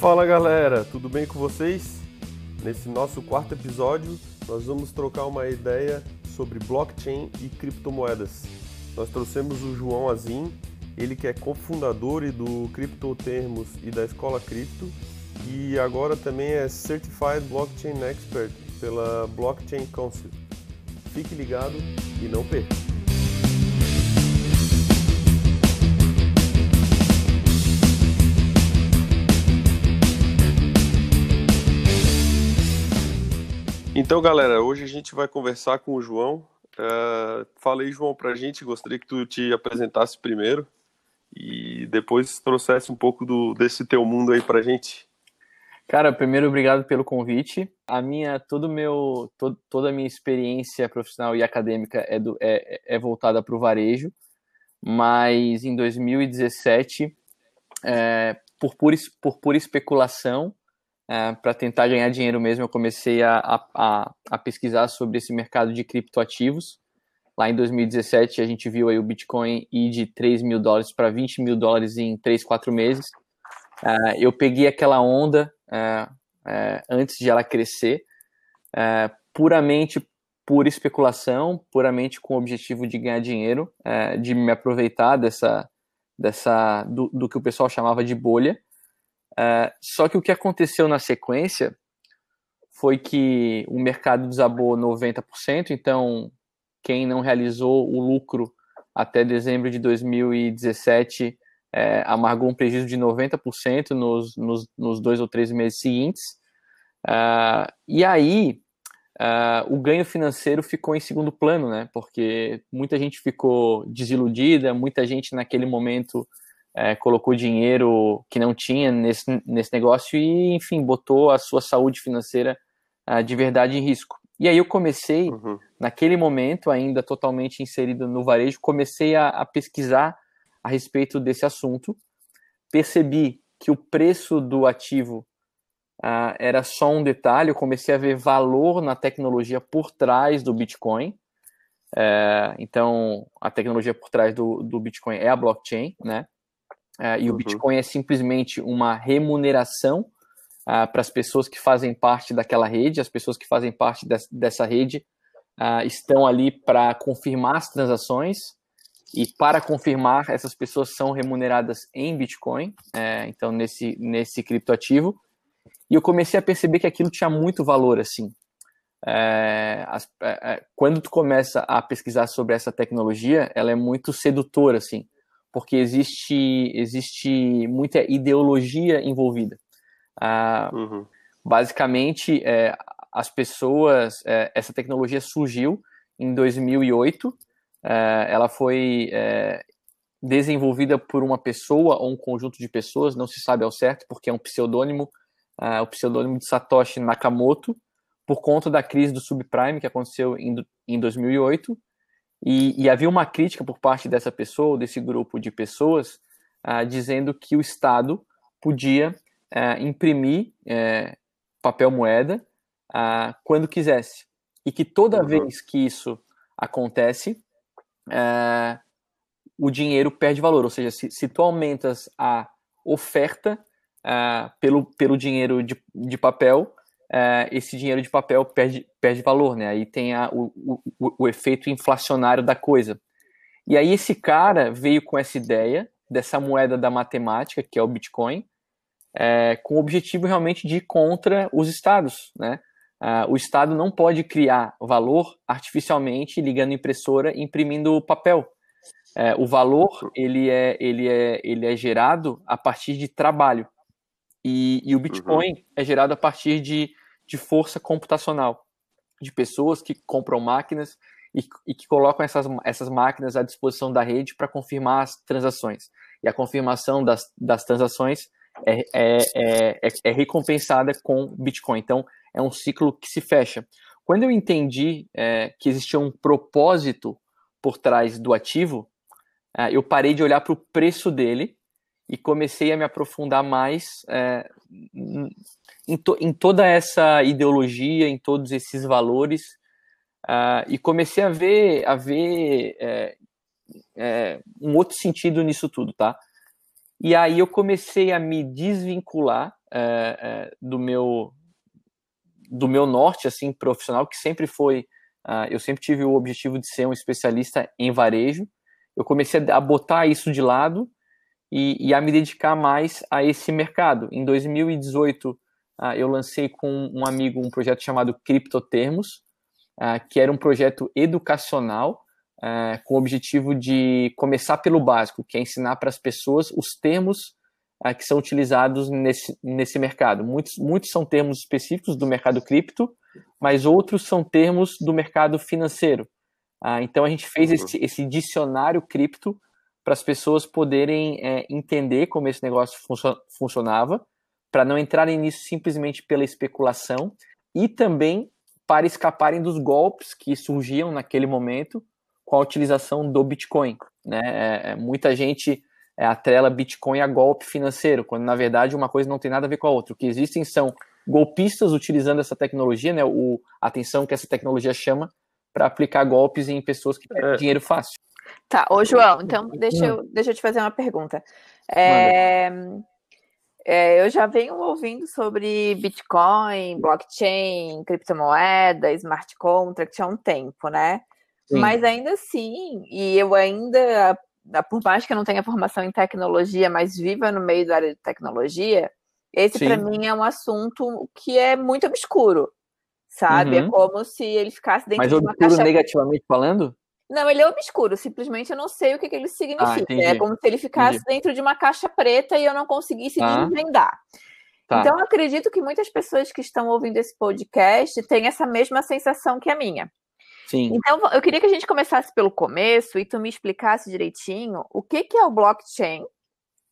Fala galera, tudo bem com vocês? Nesse nosso quarto episódio, nós vamos trocar uma ideia sobre blockchain e criptomoedas. Nós trouxemos o João Azim, ele que é cofundador do Criptotermos e da Escola Cripto, e agora também é Certified Blockchain Expert pela Blockchain Council. Fique ligado e não perca! Então, galera, hoje a gente vai conversar com o João. Uh, falei, João, para a gente, gostaria que tu te apresentasse primeiro e depois trouxesse um pouco do, desse teu mundo aí para a gente. Cara, primeiro obrigado pelo convite. A minha, todo meu, toda a minha experiência profissional e acadêmica é, do, é, é voltada para o varejo, mas em 2017, é, por, pura, por pura especulação, é, para tentar ganhar dinheiro mesmo, eu comecei a, a, a, pesquisar sobre esse mercado de criptoativos. Lá em 2017, a gente viu aí o Bitcoin ir de 3 mil dólares para 20 mil dólares em 3, 4 meses. É, eu peguei aquela onda é, é, antes de ela crescer, puramente por especulação, puramente com o objetivo de ganhar dinheiro, de me aproveitar dessa, dessa do, do, que o pessoal chamava de bolha. É, só que o que aconteceu na sequência foi que o mercado desabou 90%, então quem não realizou o lucro até dezembro de 2017 é, amargou um prejuízo de 90% nos, nos, nos, dois ou três meses seguintes. Uh, e aí, uh, o ganho financeiro ficou em segundo plano, né? Porque muita gente ficou desiludida, muita gente naquele momento é, colocou dinheiro que não tinha nesse, nesse negócio e, enfim, botou a sua saúde financeira uh, de verdade em risco. E aí eu comecei, uhum. naquele momento, ainda totalmente inserido no varejo, comecei a, a pesquisar a respeito desse assunto. Percebi que o preço do ativo uh, era só um detalhe, eu comecei a ver valor na tecnologia por trás do Bitcoin. Uh, então, a tecnologia por trás do, do Bitcoin é a blockchain, né? Uh, e uhum. o Bitcoin é simplesmente uma remuneração uh, para as pessoas que fazem parte daquela rede. As pessoas que fazem parte de, dessa rede uh, estão ali para confirmar as transações e para confirmar, essas pessoas são remuneradas em Bitcoin, é, então nesse, nesse criptoativo. E eu comecei a perceber que aquilo tinha muito valor, assim. É, as, é, é quando tu começa a pesquisar sobre essa tecnologia, ela é muito sedutora, assim, porque existe, existe muita ideologia envolvida. Ah, uhum. Basicamente, é, as pessoas, é, essa tecnologia surgiu em 2008 é, ela foi é, desenvolvida por uma pessoa ou um conjunto de pessoas, não se sabe ao certo, porque é um pseudônimo, é, o pseudônimo de Satoshi Nakamoto, por conta da crise do subprime que aconteceu em, em 2008, e, e, havia uma crítica por parte dessa pessoa, desse grupo de pessoas, uh, dizendo que o Estado podia uh, imprimir uh, papel moeda quando quisesse. E que toda uhum. vez que isso acontece, é, o dinheiro perde valor. Ou seja, se, se tu aumentas a oferta é, pelo, pelo dinheiro de, de papel, é, esse dinheiro de papel perde, perde valor, né? Aí tem a, o, o, o efeito inflacionário da coisa. E aí esse cara veio com essa ideia dessa moeda da matemática, que é o Bitcoin, é, com o objetivo realmente de ir contra os estados, né? Uh, o Estado não pode criar valor artificialmente ligando impressora e imprimindo papel. Uh, o valor ele é, ele, é, ele é gerado a partir de trabalho. E, e o Bitcoin uhum. é gerado a partir de, de força computacional, de pessoas que compram máquinas e, e que colocam essas, essas máquinas à disposição da rede para confirmar as transações. E a confirmação das, das transações é, é, é, é, é recompensada com Bitcoin. Então, é um ciclo que se fecha. Quando eu entendi é, que existia um propósito por trás do ativo, é, eu parei de olhar para o preço dele e comecei a me aprofundar mais é, em, to, em, toda essa ideologia, em todos esses valores, uh, e comecei a ver, a ver é, é, um outro sentido nisso tudo, tá? E aí eu comecei a me desvincular é, é, do meu do meu norte assim profissional que sempre foi uh, eu sempre tive o objetivo de ser um especialista em varejo eu comecei a botar isso de lado e, e a me dedicar mais a esse mercado em 2018 uh, eu lancei com um amigo um projeto chamado Criptotermos uh, que era um projeto educacional com o objetivo de começar pelo básico que é ensinar para as pessoas os termos uh, que são utilizados nesse, nesse mercado. Muitos, muitos são termos específicos do mercado cripto, mas outros são termos do mercado financeiro. Uh, então a gente fez esse, esse dicionário cripto para as pessoas poderem é, entender como esse negócio funcio funcionava, para não entrarem nisso simplesmente pela especulação e também para escaparem dos golpes que surgiam naquele momento com a utilização do Bitcoin. Né? É, é muita gente é, atrela Bitcoin a golpe financeiro, quando na verdade uma coisa não tem nada a ver com a outra. O que existem são golpistas utilizando essa tecnologia, né, o, a atenção que essa tecnologia chama, para aplicar golpes em pessoas que têm é. dinheiro fácil. Tá, ô João, então deixa eu, deixa eu te fazer uma pergunta. É, é, eu já venho ouvindo sobre Bitcoin, blockchain, criptomoeda, smart contract há um tempo, né? Sim. Mas ainda assim, e eu ainda por mais que eu não tenha formação em tecnologia, mas viva no meio da área de tecnologia, esse para mim é um assunto que é muito obscuro, sabe? É uhum. É como se ele ficasse dentro mas de uma caixa... Mas negativamente falando? Não, ele é obscuro, simplesmente eu não sei o que, que ele significa. Ah, é como se ele ficasse entendi. dentro de uma caixa preta e eu não conseguisse ah. desvendar. Tá. Então, eu acredito que muitas pessoas que estão ouvindo esse podcast têm essa mesma sensação que a minha. Sim. Então, eu queria que a gente começasse pelo começo e tu me explicasse direitinho o que, que é o blockchain,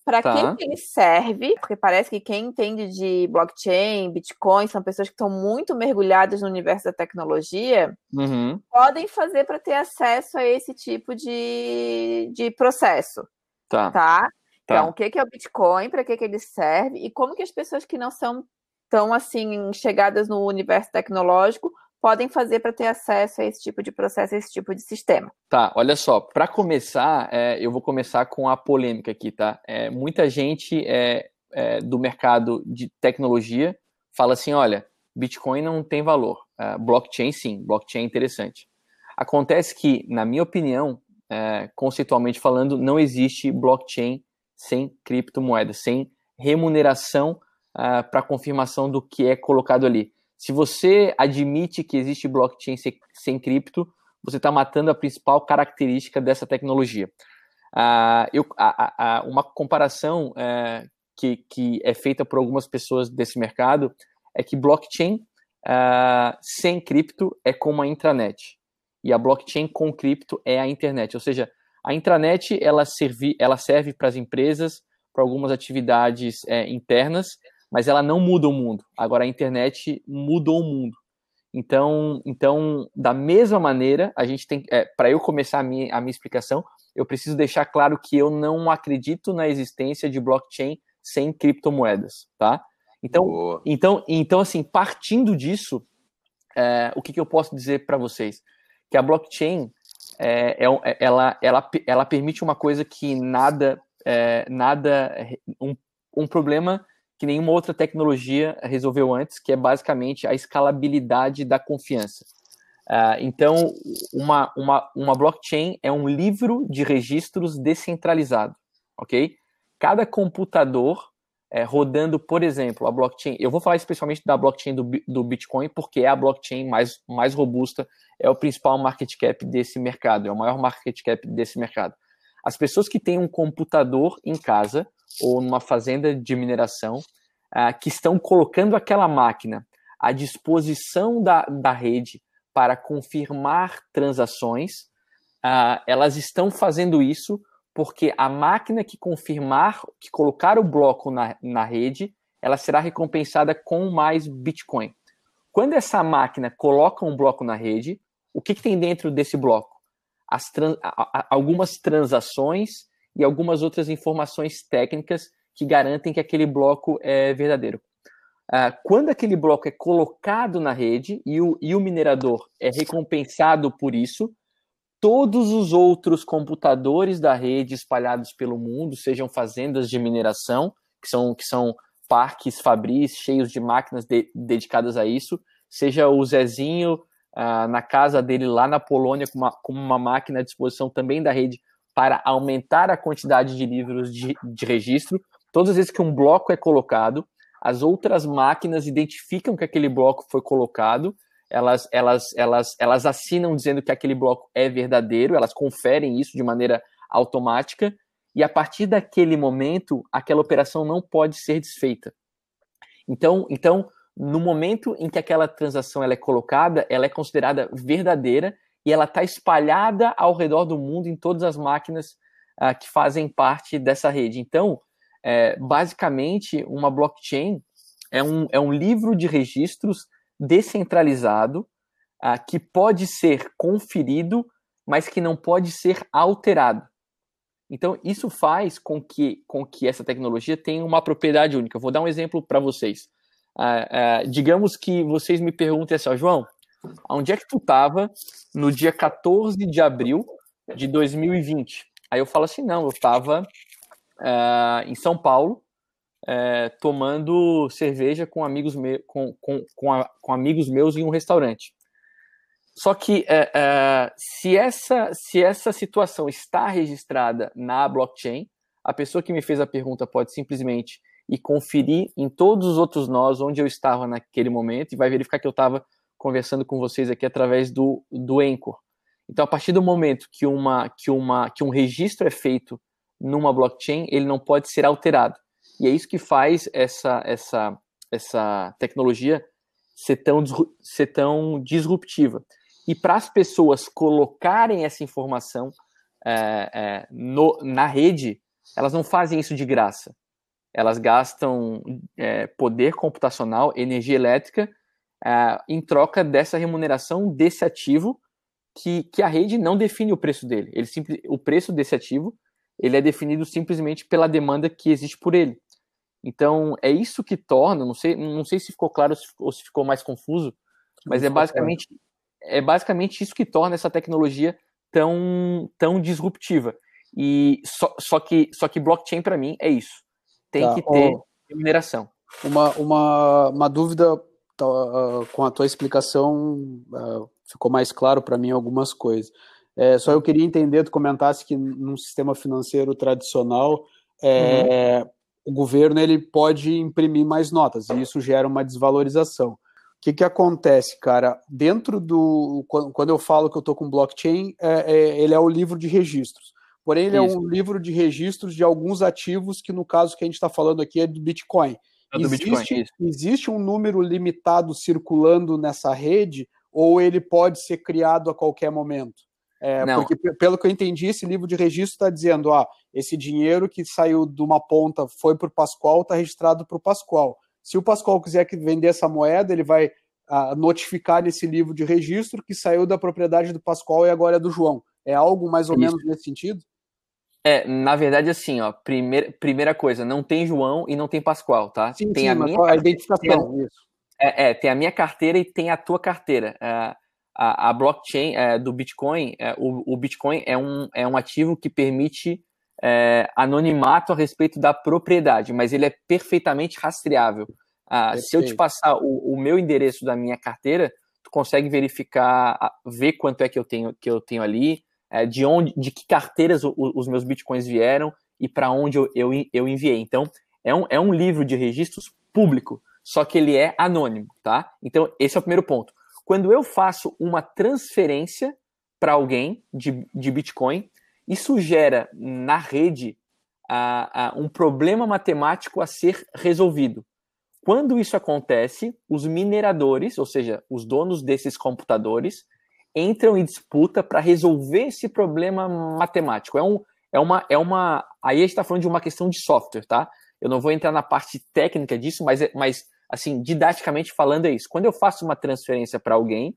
para tá. que, ele serve, porque parece que quem entende de blockchain, Bitcoin, são pessoas que estão muito mergulhadas no universo da tecnologia, uhum. podem fazer para ter acesso a esse tipo de, de processo. Tá. tá? tá. Então, o que, que é o Bitcoin, para que, que ele serve, e como que as pessoas que não são tão assim chegadas no universo tecnológico podem fazer para ter acesso a esse tipo de processo, a esse tipo de sistema? Tá, olha só, para começar, é, eu vou começar com a polêmica aqui, tá? É, muita gente é, é do mercado de tecnologia fala assim, olha, Bitcoin não tem valor, é, blockchain sim, blockchain é interessante. Acontece que, na minha opinião, é, conceitualmente falando, não existe blockchain sem criptomoeda, sem remuneração para confirmação do que é colocado ali. Se você admite que existe blockchain sem, sem cripto, você está matando a principal característica dessa tecnologia. Uh, eu, a, a, uma comparação uh, que, que é feita por algumas pessoas desse mercado é que blockchain uh, sem cripto é como a intranet e a blockchain com cripto é a internet. Ou seja, a intranet ela, serve, ela serve para as empresas para algumas atividades é, internas mas ela não muda o mundo. Agora a internet mudou o mundo. Então, então da mesma maneira, a gente tem, é, para eu começar a minha, a minha explicação, eu preciso deixar claro que eu não acredito na existência de blockchain sem criptomoedas, tá? Então, então, então assim, partindo disso, é, o que, que eu posso dizer para vocês? Que a blockchain é, é, é, ela, ela, ela permite uma coisa que nada, é, nada um, um problema que nenhuma outra tecnologia resolveu antes, que é basicamente a escalabilidade da confiança. Uh, então, uma, uma, uma blockchain é um livro de registros descentralizado, ok? Cada computador é, rodando, por exemplo, a blockchain. Eu vou falar especialmente da blockchain do, do Bitcoin, porque é a blockchain mais, mais robusta, é o principal market cap desse mercado, é o maior market cap desse mercado. As pessoas que têm um computador em casa ou numa fazenda de mineração uh, que estão colocando aquela máquina à disposição da, da rede para confirmar transações, uh, elas estão fazendo isso porque a máquina que confirmar, que colocar o bloco na, na rede, ela será recompensada com mais Bitcoin. Quando essa máquina coloca um bloco na rede, o que, que tem dentro desse bloco? Trans, algumas transações e algumas outras informações técnicas que garantem que aquele bloco é verdadeiro. Uh, quando aquele bloco é colocado na rede e o, e o minerador é recompensado por isso, todos os outros computadores da rede espalhados pelo mundo, sejam fazendas de mineração, que são, que são parques fabris cheios de máquinas de, dedicadas a isso, seja o Zezinho uh, na casa dele lá na Polônia com uma, com uma máquina à disposição também da rede para aumentar a quantidade de livros de, de registro. Todas as vezes que um bloco é colocado, as outras máquinas identificam que aquele bloco foi colocado, elas, elas, elas, elas assinam dizendo que aquele bloco é verdadeiro, elas conferem isso de maneira automática, e a partir daquele momento, aquela operação não pode ser desfeita. Então, então no momento em que aquela transação ela é colocada, ela é considerada verdadeira e ela está espalhada ao redor do mundo em todas as máquinas uh, que fazem parte dessa rede. Então, é, basicamente, uma blockchain é um, é um livro de registros descentralizado uh, que pode ser conferido, mas que não pode ser alterado. Então, isso faz com que, com que essa tecnologia tenha uma propriedade única. Eu vou dar um exemplo para vocês. Uh, digamos que vocês me perguntem assim, João, onde é que tu estava no dia 14 de abril de 2020? Aí eu falo assim, não, eu uh, eh, em São Paulo, uh, tomando cerveja com amigos, me com, com, com, a, com, amigos meus em um restaurante. Só que uh, se, essa, se essa situação está registrada na blockchain, a pessoa que me fez a pergunta pode simplesmente ir conferir em todos os outros nós onde eu estava naquele momento e vai verificar que eu estava conversando com vocês aqui através do, do Anchor. Então, a partir do momento que, uma, que, uma, que um registro é feito numa blockchain, ele não pode ser alterado. E é isso que faz essa, essa, essa tecnologia ser tão, ser tão disruptiva. E para as pessoas colocarem essa informação é, é, no, na rede, elas não fazem isso de graça. Elas gastam é, poder computacional, energia elétrica uh, em troca dessa remuneração desse ativo que, que a rede não define o preço dele. Ele simples, o preço desse ativo ele é definido simplesmente pela demanda que existe por ele. Então é isso que torna, não sei, não sei se ficou claro ou se ficou mais confuso, mas é basicamente é basicamente isso que torna essa tecnologia tão tão disruptiva. E só, só que só que blockchain para mim é isso. Tem tá, que ter ó, remuneração. Uma, uma, uma dúvida com a tua explicação uh, ficou mais claro para mim algumas coisas. É, só eu queria entender, tu comentasse que num sistema financeiro tradicional é, uhum. o governo ele pode imprimir mais notas e isso gera uma desvalorização. O que, que acontece, cara? Dentro do. Quando eu falo que eu estou com blockchain, é, é, ele é o livro de registros. Porém, ele isso. é um livro de registros de alguns ativos que, no caso que a gente está falando aqui, é do Bitcoin. Existe, existe um número limitado circulando nessa rede ou ele pode ser criado a qualquer momento? É, porque, pelo que eu entendi, esse livro de registro está dizendo: ah, esse dinheiro que saiu de uma ponta foi para o Pascoal, está registrado para o Pascoal. Se o Pascoal quiser vender essa moeda, ele vai ah, notificar nesse livro de registro que saiu da propriedade do Pascoal e agora é do João. É algo mais ou Isso. menos nesse sentido? É, na verdade, assim, ó, primeira, primeira coisa, não tem João e não tem Pascoal, tá? Sim, tem sim, a minha a identificação, tem, isso. É, é, tem a minha carteira e tem a tua carteira. É, a, a, blockchain é, do Bitcoin, é, o, o, Bitcoin é um, é um ativo que permite é, anonimato a respeito da propriedade, mas ele é perfeitamente rastreável. Ah, se eu te passar o, o, meu endereço da minha carteira, tu consegue verificar, ver quanto é que eu tenho, que eu tenho ali, é, de onde, de que carteiras o, os meus bitcoins vieram e para onde eu, eu, eu, enviei. Então, é um, é um livro de registros público, só que ele é anônimo, tá? Então, esse é o primeiro ponto. Quando eu faço uma transferência para alguém de, de Bitcoin, isso gera na rede um problema matemático a ser resolvido. Quando isso acontece, os mineradores, ou seja, os donos desses computadores, entram em disputa para resolver esse problema matemático. É, um, é, uma, é uma. Aí a gente está falando de uma questão de software, tá? Eu não vou entrar na parte técnica disso, mas, é, mas assim, didaticamente falando é isso. Quando eu faço uma transferência para alguém,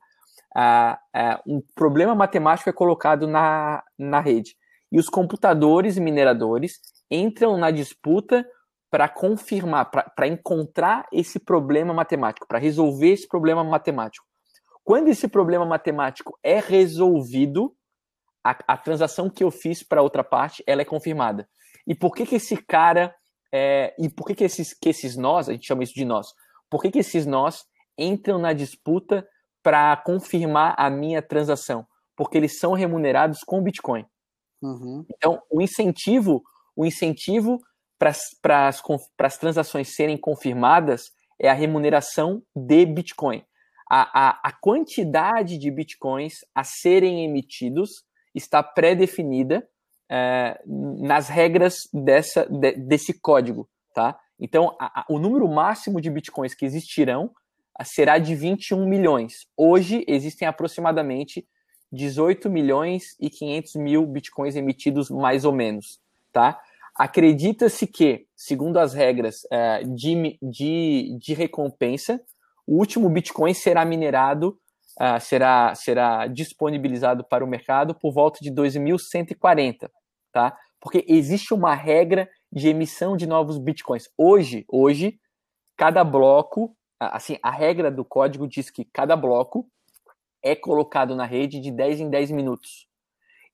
uh, uh, um problema matemático é colocado na, na rede. E os computadores e mineradores entram na disputa para confirmar, para encontrar esse problema matemático, para resolver esse problema matemático. Quando esse problema matemático é resolvido, a, a transação que eu fiz para outra parte, ela é confirmada. E por que, que esse cara é, e por que, que, esses, que esses nós, a gente chama isso de nós, por que, que esses nós entram na disputa para confirmar a minha transação? Porque eles são remunerados com Bitcoin. Uhum. Então, o incentivo, o incentivo para as transações serem confirmadas é a remuneração de Bitcoin. A, a, a quantidade de Bitcoins a serem emitidos está pré-definida é, nas regras dessa, de, desse código, tá? Então, a, o número máximo de Bitcoins que existirão será de 21 milhões. Hoje, existem aproximadamente 18 milhões e 500 mil Bitcoins emitidos, mais ou menos, tá? Acredita-se que, segundo as regras é, de, de, de recompensa, o último Bitcoin será minerado, uh, será, será disponibilizado para o mercado por volta de 2140, tá? Porque existe uma regra de emissão de novos Bitcoins. Hoje, hoje, cada bloco, assim, a regra do código diz que cada bloco é colocado na rede de 10 em 10 minutos.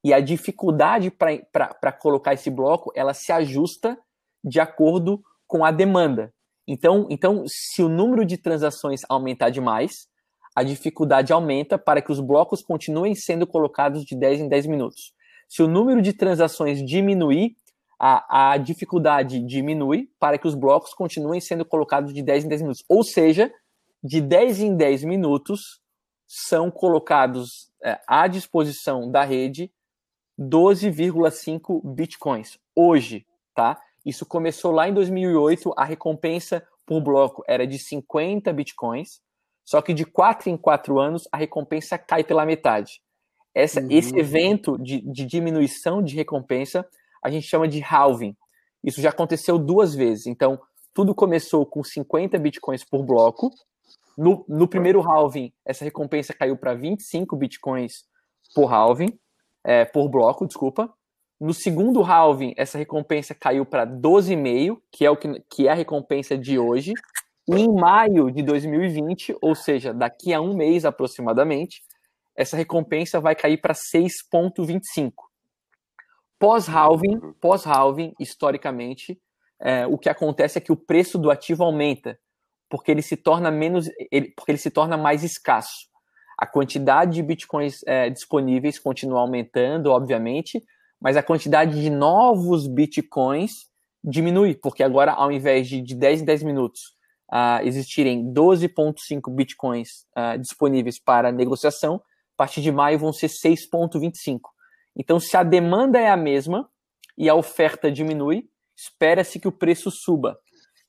E a dificuldade para colocar esse bloco, ela se ajusta de acordo com a demanda. Então, então, se o número de transações aumentar demais, a dificuldade aumenta para que os blocos continuem sendo colocados de 10 em 10 minutos. Se o número de transações diminuir, a, a dificuldade diminui para que os blocos continuem sendo colocados de 10 em 10 minutos. Ou seja, de 10 em 10 minutos são colocados é, à disposição da rede 12,5 bitcoins hoje, tá? Isso começou lá em 2008, a recompensa por bloco era de 50 bitcoins, só que de 4 em 4 anos a recompensa cai pela metade. Essa, uhum. Esse evento de, de diminuição de recompensa a gente chama de halving. Isso já aconteceu duas vezes. Então, tudo começou com 50 bitcoins por bloco. No, no primeiro halving, essa recompensa caiu para 25 bitcoins por halving é, por bloco, desculpa. No segundo halving, essa recompensa caiu para 12,5, que é o que, que é a recompensa de hoje. E em maio de 2020, ou seja, daqui a um mês aproximadamente, essa recompensa vai cair para 6,25. Pós-halving, pós-halving, historicamente, é, o que acontece é que o preço do ativo aumenta, porque ele se torna menos, ele, porque ele se torna mais escasso. A quantidade de bitcoins é, disponíveis continua aumentando, obviamente, mas a quantidade de novos bitcoins diminui, porque agora, ao invés de, de 10 em 10 minutos uh, existirem 12,5 bitcoins uh, disponíveis para negociação, a partir de maio vão ser 6,25. Então, se a demanda é a mesma e a oferta diminui, espera-se que o preço suba.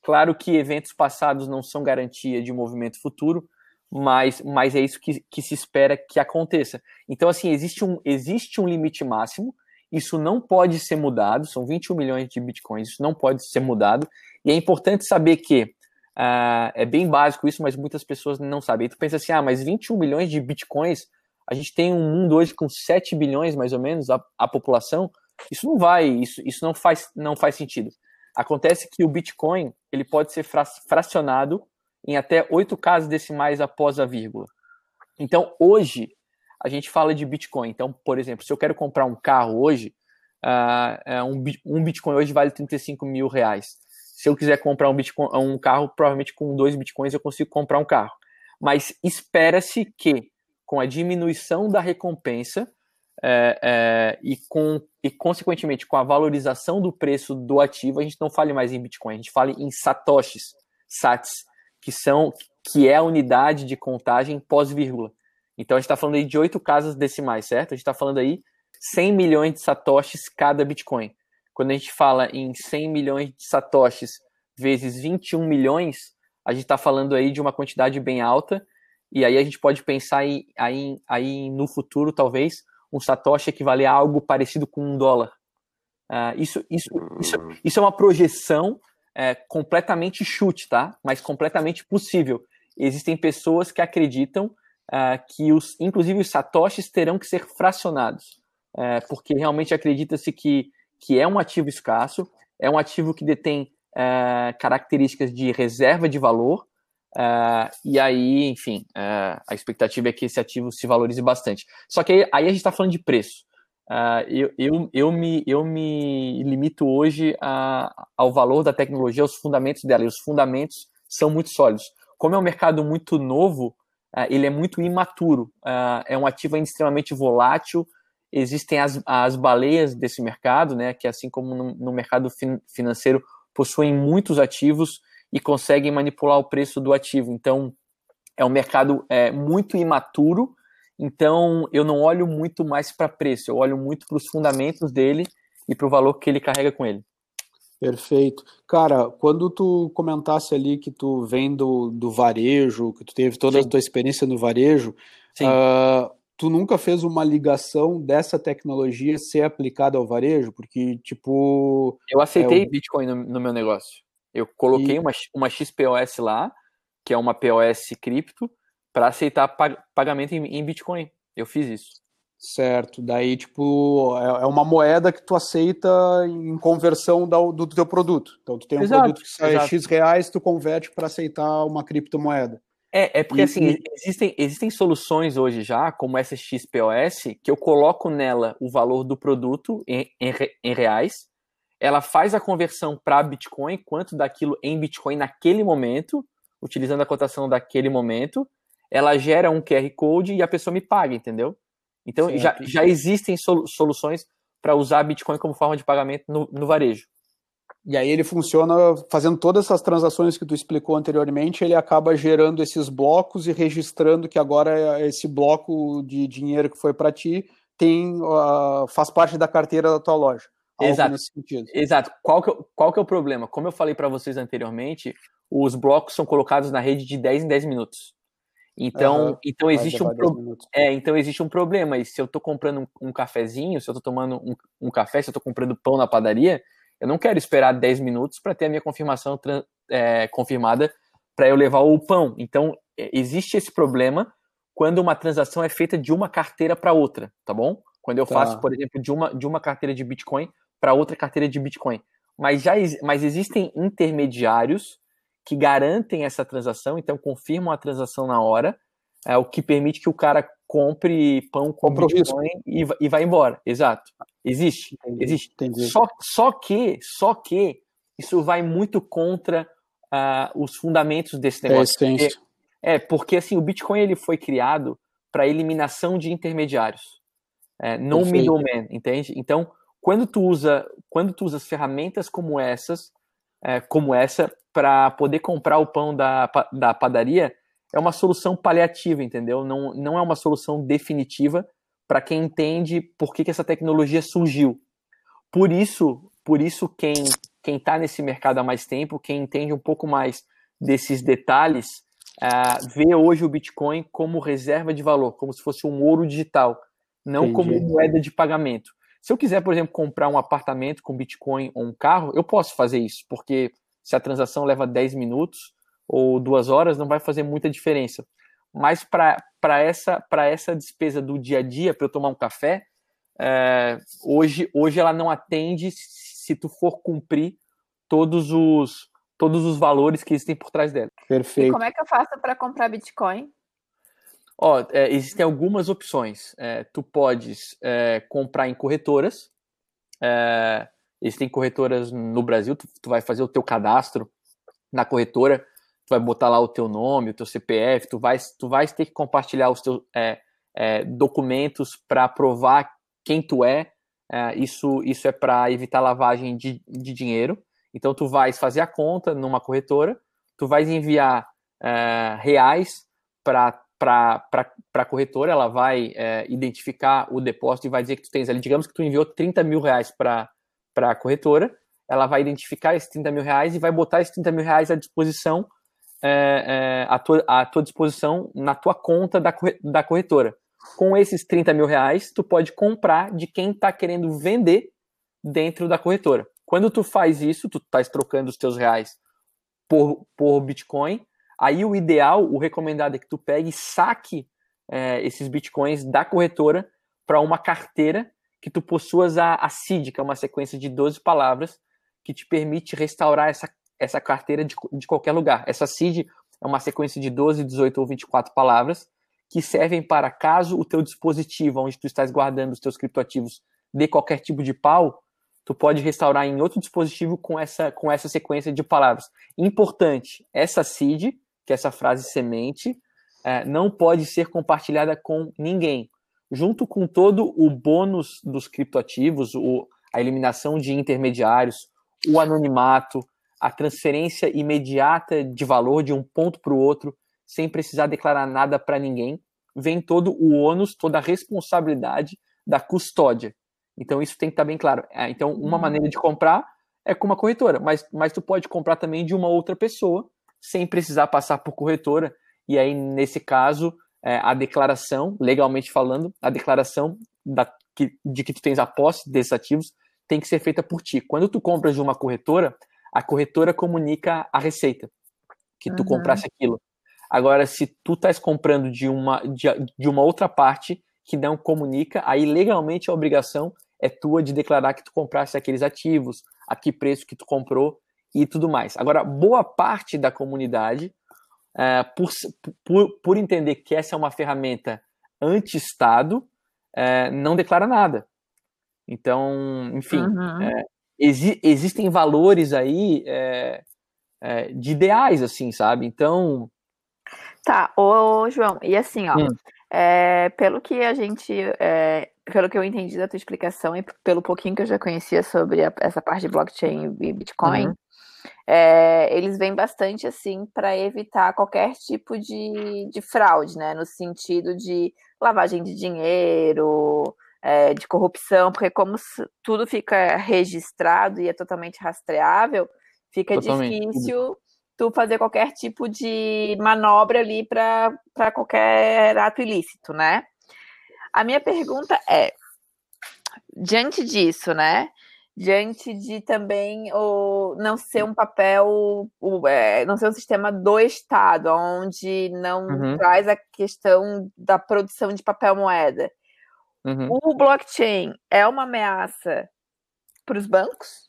Claro que eventos passados não são garantia de movimento futuro, mas, mas é isso que, que se espera que aconteça. Então, assim, existe um, existe um limite máximo, isso não pode ser mudado, são 21 milhões de bitcoins, isso não pode ser mudado, e é importante saber que uh, é bem básico isso, mas muitas pessoas não sabem. Tu pensa assim, ah, mas 21 milhões de bitcoins, a gente tem um mundo hoje com 7 bilhões, mais ou menos, a, a população, isso não vai, isso, isso não, faz, não faz sentido. Acontece que o Bitcoin ele pode ser fracionado em até oito casas decimais após a vírgula. Então, hoje, a gente fala de Bitcoin. Então, por exemplo, se eu quero comprar um carro hoje, uh, um, Bitcoin hoje vale 35 mil reais. Se eu quiser comprar um, Bitcoin, um carro, provavelmente com dois Bitcoins eu consigo comprar um carro. Mas espera-se que, com a diminuição da recompensa é, é, e, com, e, consequentemente, com a valorização do preço do ativo, a gente não fale mais em Bitcoin, a gente fale em satoshis, sats, que são que é a unidade de contagem pós-vírgula. Então a gente está falando aí de oito casas decimais, certo? A gente está falando aí 100 milhões de satoshis cada Bitcoin. Quando a gente fala em 100 milhões de satoshis vezes 21 milhões, a gente está falando aí de uma quantidade bem alta. E aí a gente pode pensar aí, aí, aí no futuro, talvez, um satoshi equivaler a algo parecido com um dólar. Uh, isso, isso, isso, isso é uma projeção é, completamente chute, tá? Mas completamente possível. Existem pessoas que acreditam uh, que os, inclusive os satoshis terão que ser fracionados, uh, porque realmente acredita-se que, que é um ativo escasso, é um ativo que detém uh, características de reserva de valor, uh, e aí, enfim, a expectativa é que esse ativo se valorize bastante. Só que aí, aí a gente está falando de preço. Eu, eu, eu, me, eu me limito hoje a, ao valor da tecnologia, aos fundamentos dela, e os fundamentos são muito sólidos. Como é um mercado muito novo, ele é muito imaturo, uh, é um ativo ainda extremamente volátil, existem as, as baleias desse mercado, né, que assim como no, no mercado fin financeiro, possuem muitos ativos e conseguem manipular o preço do ativo. Então, é um mercado é, muito imaturo, então, eu não olho muito mais para preço, eu olho muito para os fundamentos dele e para o valor que ele carrega com ele. Perfeito. Cara, quando tu comentasse ali que tu vem do, do varejo, que tu teve toda Sim. a tua experiência no varejo, uh, tu nunca fez uma ligação dessa tecnologia ser aplicada ao varejo? Porque, tipo. Eu aceitei é o... Bitcoin no, no, meu negócio. Eu coloquei e... uma, uma XPOS lá, que é uma POS cripto, para aceitar pag pagamento em, em, Bitcoin. Eu fiz isso. Certo. Daí, tipo, é, é uma moeda que tu aceita em conversão do, do teu produto. Então, tu tem um exato, produto que sai exato. X reais, tu converte para aceitar uma criptomoeda. É, é porque, e, assim, existem, existem soluções hoje já, como essa XPOS, que eu coloco nela o valor do produto em, em, em reais, ela faz a conversão para Bitcoin, quanto daquilo em Bitcoin naquele momento, utilizando a cotação daquele momento, ela gera um QR Code e a pessoa me paga, entendeu? Então Sim, já, já existem soluções para usar Bitcoin como forma de pagamento no, no varejo. E aí ele funciona fazendo todas essas transações que tu explicou anteriormente, ele acaba gerando esses blocos e registrando que agora esse bloco de dinheiro que foi para ti tem uh, faz parte da carteira da tua loja. Exato. Exato. Qual que, é qual que é o problema? Como eu falei para vocês anteriormente, os blocos são colocados na rede de 10 em 10 minutos. Então, uhum, então existe um pro... é, então existe um problema. E se eu estou comprando um, um, cafezinho, se eu estou tomando um, um, café, se eu estou comprando pão na padaria, eu não quero esperar 10 minutos para ter a minha confirmação é, confirmada para eu levar o pão. Então, é, existe esse problema quando uma transação é feita de uma carteira para outra, tá bom? Quando eu tá. faço, por exemplo, de uma, de uma carteira de Bitcoin para outra carteira de Bitcoin. Mas já mas existem intermediários que garantem essa transação, então confirmam a transação na hora, é o que permite que o cara compre pão com Bitcoin e, e vai embora. Exato. Existe. Entendi, existe. Entendi. Só, só que, só que isso vai muito contra uh, os fundamentos desse é negócio. É, porque, é, porque assim, o Bitcoin ele foi criado para eliminação de intermediários. É, no middleman, entende? Então, quando tu usa, quando tu usa ferramentas como essas, é, como essa, para poder comprar o pão da, da padaria é uma solução paliativa, entendeu? Não, não é uma solução definitiva para quem entende por que, que essa tecnologia surgiu. Por isso, por isso quem quem está nesse mercado há mais tempo, quem entende um pouco mais desses detalhes, uh, vê hoje o Bitcoin como reserva de valor, como se fosse um ouro digital, não Entendi. como moeda de pagamento. Se eu quiser, por exemplo, comprar um apartamento com Bitcoin ou um carro, eu posso fazer isso, porque se a transação leva 10 minutos ou duas horas, não vai fazer muita diferença. Mas para essa, essa despesa do dia a dia, para eu tomar um café, é, hoje, hoje ela não atende se tu for cumprir todos os, todos os valores que existem por trás dela. Perfeito. E como é que eu faço para comprar Bitcoin? Ó, é, existem algumas opções. É, tu podes é, comprar em corretoras. É, Existem corretoras no Brasil, tu, tu, vai fazer o teu cadastro na corretora, tu vai botar lá o teu nome, o teu CPF, tu vai, tu vai ter que compartilhar os teus é, é, documentos para provar quem tu é. isso, isso é para evitar lavagem de, de dinheiro. Então tu vais fazer a conta numa corretora, tu vais enviar reais para para a corretora, ela vai é, identificar o depósito e vai dizer que tu tens ali, digamos que tu enviou 30 mil reais para a corretora, ela vai identificar esses 30 mil reais e vai botar esses 30 mil reais à disposição, é, é, à, tua, à tua disposição na tua conta da, da corretora. Com esses 30 mil reais, tu pode comprar de quem está querendo vender dentro da corretora. Quando tu faz isso, tu estás trocando os teus reais por, por Bitcoin, aí o ideal, o recomendado é que tu pegue e saque é, esses Bitcoins da corretora para uma carteira que tu possuas a, a CID, que é uma sequência de 12 palavras que te permite restaurar essa, essa carteira de, de qualquer lugar. Essa CID é uma sequência de 12, 18 ou 24 palavras que servem para caso o teu dispositivo onde tu estás guardando os teus criptoativos dê qualquer tipo de pau, tu pode restaurar em outro dispositivo com essa, com essa sequência de palavras. Importante, essa seed, que essa frase semente, é, não pode ser compartilhada com ninguém. Junto com todo o bônus dos criptoativos, o, a eliminação de intermediários, o anonimato, a transferência imediata de valor de um ponto para o outro, sem precisar declarar nada para ninguém, vem todo o ônus, toda a responsabilidade da custódia. Então isso tem que estar tá bem claro. É, então uma uhum. maneira de comprar é com uma corretora, mas, mas tu pode comprar também de uma outra pessoa sem precisar passar por corretora. E aí nesse caso é, a declaração, legalmente falando, a declaração da, que, de que tu tens a posse desses ativos tem que ser feita por ti. Quando tu compras de uma corretora, a corretora comunica a receita que tu uhum. comprasse aquilo. Agora, se tu estás comprando de uma, de, de uma outra parte que não comunica, aí legalmente a obrigação é tua de declarar que tu compraste aqueles ativos, a que preço que tu comprou e tudo mais. Agora, boa parte da comunidade, é, por, por, por entender que essa é uma ferramenta anti-Estado, é, não declara nada. Então, enfim, uhum. é, exi existem valores aí é, é, de ideais, assim, sabe? Então. Tá, ô, João, e assim, ó, hum. É, pelo que a gente, pelo que eu entendi da tua explicação e pelo pouquinho que eu já conhecia sobre a, essa parte de blockchain e Bitcoin, uhum. É, eles vêm bastante assim para evitar qualquer tipo de, de fraude, né? No sentido de lavagem de dinheiro, é, de corrupção, porque como tudo fica registrado e é totalmente rastreável, fica totalmente. difícil tu fazer qualquer tipo de manobra ali para qualquer ato ilícito, né? A minha pergunta é, diante disso, né? Diante de também o não ser um papel, o, é, não ser um sistema do Estado, onde não uhum. traz a questão da produção de papel moeda. Uhum. O blockchain é uma ameaça para os bancos?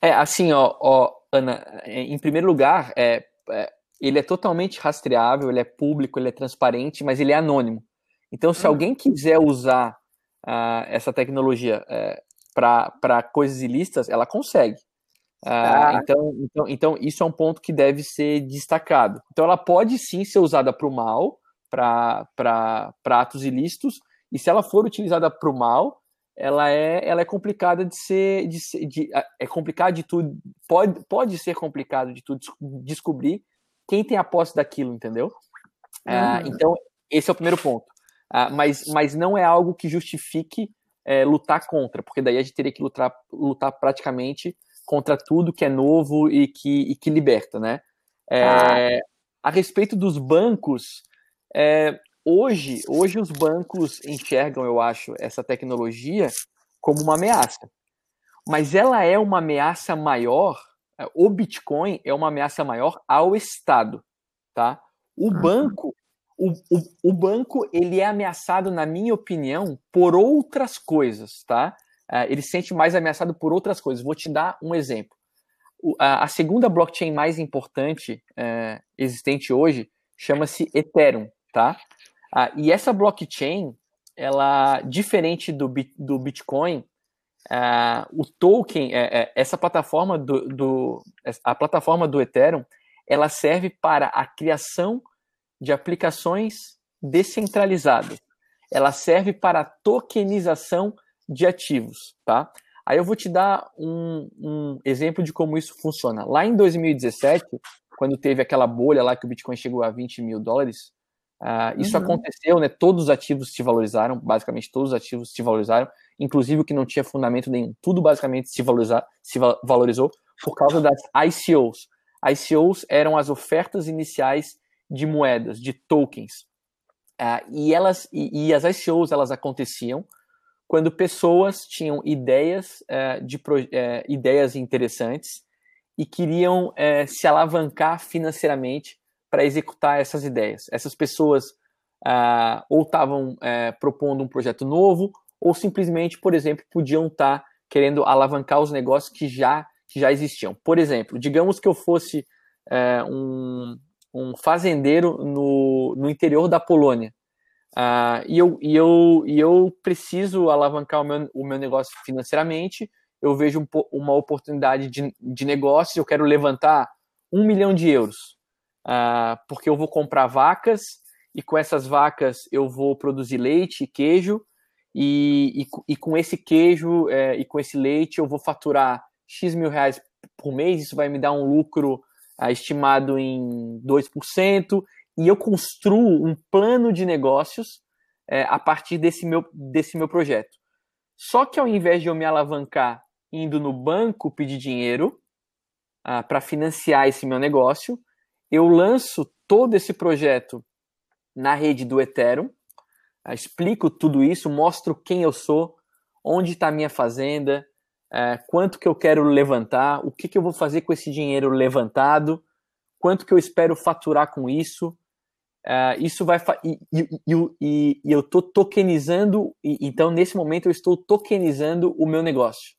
É, assim, ó, ó, Ana, é, em primeiro lugar, é, é, ele é totalmente rastreável, ele é público, ele é transparente, mas ele é anônimo. Então, se uhum. alguém quiser usar uh, essa tecnologia é, para coisas ilícitas, ela consegue. Uh, ah. então, então, então, isso é um ponto que deve ser destacado. Então, ela pode sim ser usada para o mal, para atos ilícitos, e se ela for utilizada para o mal, ela é, ela é complicada de ser, de, de, é complicado de tudo, pode, pode ser complicado de tudo descobrir quem tem a posse daquilo, entendeu? Ah, uhum. então, esse é o primeiro ponto. Ah, mas, mas não é algo que justifique é, lutar contra, porque daí a gente teria que lutar, lutar praticamente contra tudo que é novo e que, e que liberta, né? É, ah. A respeito dos bancos, é, hoje, hoje os bancos enxergam, eu acho, essa tecnologia como uma ameaça. Mas ela é uma ameaça maior, é, o Bitcoin é uma ameaça maior ao Estado, tá? O uhum. banco, o, o, o banco, ele é ameaçado, na minha opinião, por outras coisas, tá? É, ele se sente mais ameaçado por outras coisas. Vou te dar um exemplo. A, a segunda blockchain mais importante é, existente hoje chama-se Ethereum, tá? E essa blockchain, ela, diferente do, do Bitcoin, ah, o token, é, essa plataforma do, do, a plataforma do Ethereum, ela serve para a criação de aplicações descentralizadas. Ela serve para tokenização de ativos, tá? Aí eu vou te dar um, um exemplo de como isso funciona. Lá em 2017, quando teve aquela bolha lá que o Bitcoin chegou a 20 mil dólares, Uh, isso uhum. aconteceu, né? Todos os ativos se valorizaram, basicamente todos os ativos se valorizaram, inclusive o que não tinha fundamento nenhum. Tudo basicamente se, valorizar, se valorizou por causa das ICOs. ICOs eram as ofertas iniciais de moedas, de tokens. Uh, e elas e, e, as ICOs elas aconteciam quando pessoas tinham ideias uh, de uh, ideias interessantes e queriam se alavancar financeiramente para executar essas ideias. Essas pessoas ah, ou estavam eh, propondo um projeto novo, ou simplesmente, por exemplo, podiam estar tá querendo alavancar os negócios que já, que já existiam. Por exemplo, digamos que eu fosse eh, um, um fazendeiro no, no interior da Polônia. Uh, e, eu, e, eu, e eu preciso alavancar o meu, o meu negócio financeiramente. Eu vejo um, uma oportunidade de, de negócio, eu quero levantar um milhão de euros, uh, porque eu vou comprar vacas e com essas vacas eu vou produzir leite e queijo, e, e, e com esse queijo é, e com esse leite eu vou faturar X mil reais por mês, isso vai me dar um lucro estimado em 2%, e eu construo um plano de negócios é, a partir desse meu, desse meu projeto. Só que ao invés de eu me alavancar indo no banco pedir dinheiro ah, para financiar esse meu negócio, eu lanço todo esse projeto na rede do Ethereum, ah, explico tudo isso, mostro quem eu sou, onde está a minha fazenda, é, quanto que eu quero levantar, o que, que eu vou fazer com esse dinheiro levantado, quanto que eu espero faturar com isso, Uh, isso vai e, e, e, e eu estou tokenizando, então nesse momento eu estou tokenizando o meu negócio,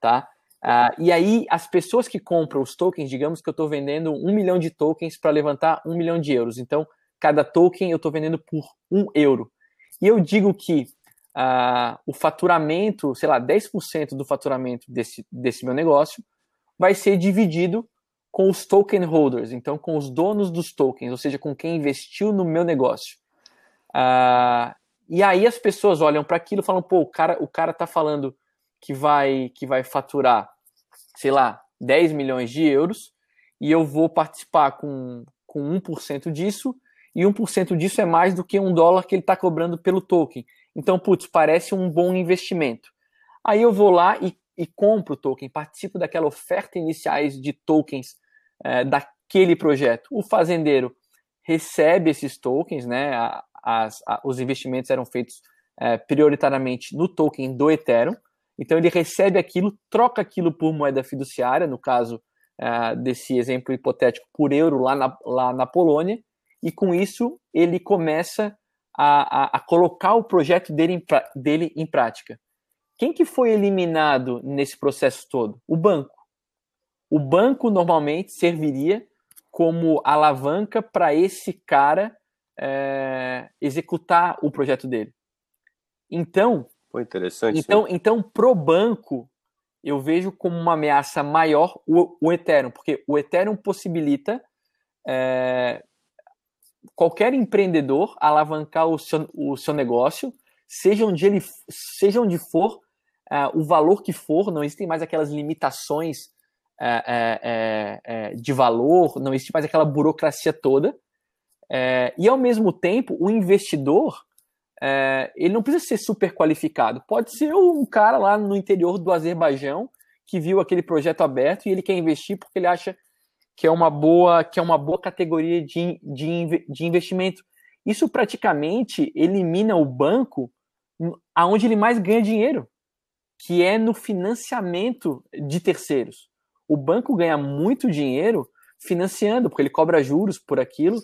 tá? Uh, e aí as pessoas que compram os tokens, digamos que eu estou vendendo um milhão de tokens para levantar um milhão de euros, então cada token eu estou vendendo por um euro. E eu digo que uh, o faturamento, sei lá, 10% do faturamento desse, desse meu negócio vai ser dividido com os token holders, então com os donos dos tokens, ou seja, com quem investiu no meu negócio. Uh, e aí as pessoas olham para aquilo e falam, pô, o cara, o cara tá falando que vai, que vai faturar, sei lá, 10 milhões de euros, e eu vou participar com, com 1% disso, e 1% disso é mais do que um dólar que ele está cobrando pelo token. Então, putz, parece um bom investimento. Aí eu vou lá e e compro o token, participo daquela oferta iniciais de tokens é, daquele projeto. O fazendeiro recebe esses tokens, né? As, a, os investimentos eram feitos é, prioritariamente no token do Ethereum. Então ele recebe aquilo, troca aquilo por moeda fiduciária, no caso é, desse exemplo hipotético, por euro lá na, lá na Polônia, e com isso ele começa a, a, a colocar o projeto dele em, dele em prática. Quem que foi eliminado nesse processo todo? O banco. O banco normalmente serviria como alavanca para esse cara é, executar o projeto dele. Então, foi interessante. Então, então pro banco eu vejo como uma ameaça maior o, o Ethereum, porque o Ethereum possibilita é, qualquer empreendedor alavancar o seu, o seu negócio, seja onde ele, seja onde for, uh, o valor que for, não existem mais aquelas limitações uh, uh, de valor, não existe mais aquela burocracia toda. e ao mesmo tempo, o investidor ele não precisa ser super qualificado. Pode ser um cara lá no interior do Azerbaijão que viu aquele projeto aberto e ele quer investir porque ele acha que é uma boa, que é uma boa categoria de, de, de investimento. Isso praticamente elimina o banco aonde ele mais ganha dinheiro que é no financiamento de terceiros. O banco ganha muito dinheiro financiando, porque ele cobra juros por aquilo,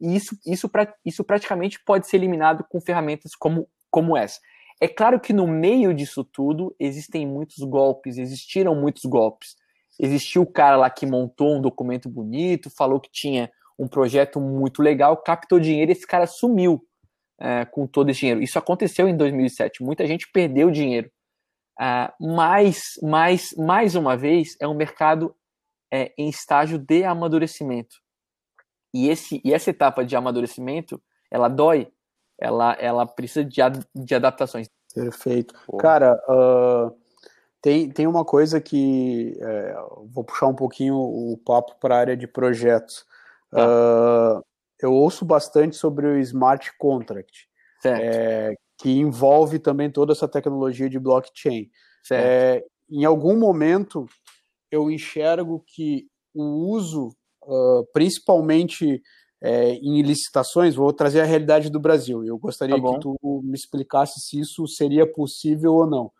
e isso, isso, isso praticamente pode ser eliminado com ferramentas como, como essa. É claro que no meio disso tudo existem muitos golpes, existiram muitos golpes. Existiu o cara lá que montou um documento bonito, falou que tinha um projeto muito legal, captou dinheiro e esse cara sumiu é, com todo esse dinheiro. Isso aconteceu em 2007. Muita gente perdeu dinheiro Uh, mas, mais, mais uma vez, é um mercado é, em estágio de amadurecimento. E, esse, e essa etapa de amadurecimento, ela dói, ela, ela precisa de, de adaptações. Perfeito. Pô. Cara, uh, tem, tem uma coisa que é, vou puxar um pouquinho o papo para a área de projetos. Tá. Uh, eu ouço bastante sobre o smart contract, é, que envolve também toda essa tecnologia de blockchain. É, em algum momento, eu enxergo que o uso, uh, principalmente é, em licitações, vou trazer a realidade do Brasil. Eu gostaria tá que tu me explicasse se isso seria possível ou não.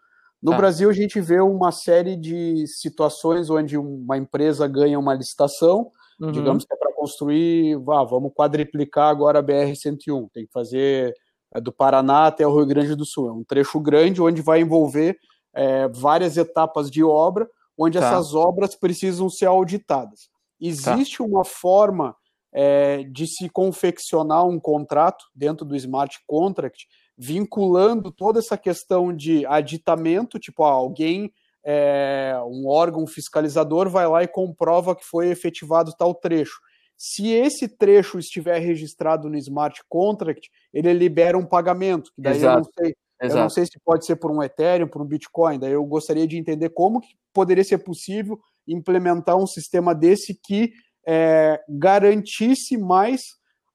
No tá. Brasil, a gente vê uma série de situações onde uma empresa ganha uma licitação, uhum. digamos que é para construir, ah, vamos quadriplicar agora a BR-101, tem que fazer é do Paraná até o Rio Grande do Sul. É um trecho grande onde vai envolver é, várias etapas de obra, onde tá. essas obras precisam ser auditadas. Existe tá. uma forma é, de se confeccionar um contrato dentro do smart contract, vinculando toda essa questão de aditamento, tipo, ah, alguém, é, um órgão fiscalizador vai lá e comprova que foi efetivado tal trecho. Se esse trecho estiver registrado no smart contract, ele libera um pagamento. Daí Exato. eu não sei. Exato. Eu não sei se pode ser por um Ethereum, por um Bitcoin. Daí eu gostaria de entender como que poderia ser possível implementar um sistema desse que é, garantisse mais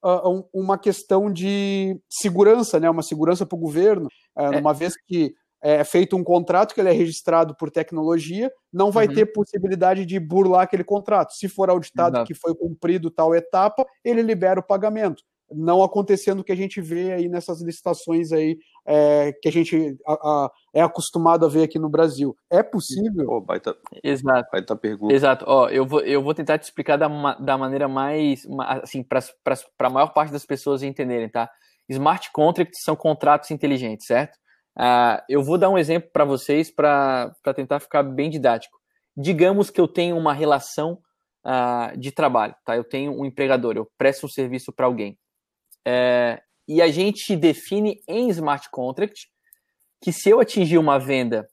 uh, uma questão de segurança, né, uma segurança para o governo, uh, é. uma vez que é feito um contrato que ele é registrado por tecnologia, não vai uhum. ter possibilidade de burlar aquele contrato. Se for auditado Exato. que foi cumprido tal etapa, ele libera o pagamento não acontecendo o que a gente vê aí nessas licitações aí é, que a gente a, a, é acostumado a ver aqui no Brasil. É possível? Oh, baita, Exato. Baita pergunta. Exato. Ó, eu, vou, eu vou tentar te explicar da, da maneira mais, assim, para a maior parte das pessoas entenderem, tá? Smart contracts são contratos inteligentes, certo? Uh, eu vou dar um exemplo para vocês para tentar ficar bem didático. Digamos que eu tenho uma relação uh, de trabalho, tá? Eu tenho um empregador, eu presto um serviço para alguém. É, e a gente define em smart contract que se eu atingir uma venda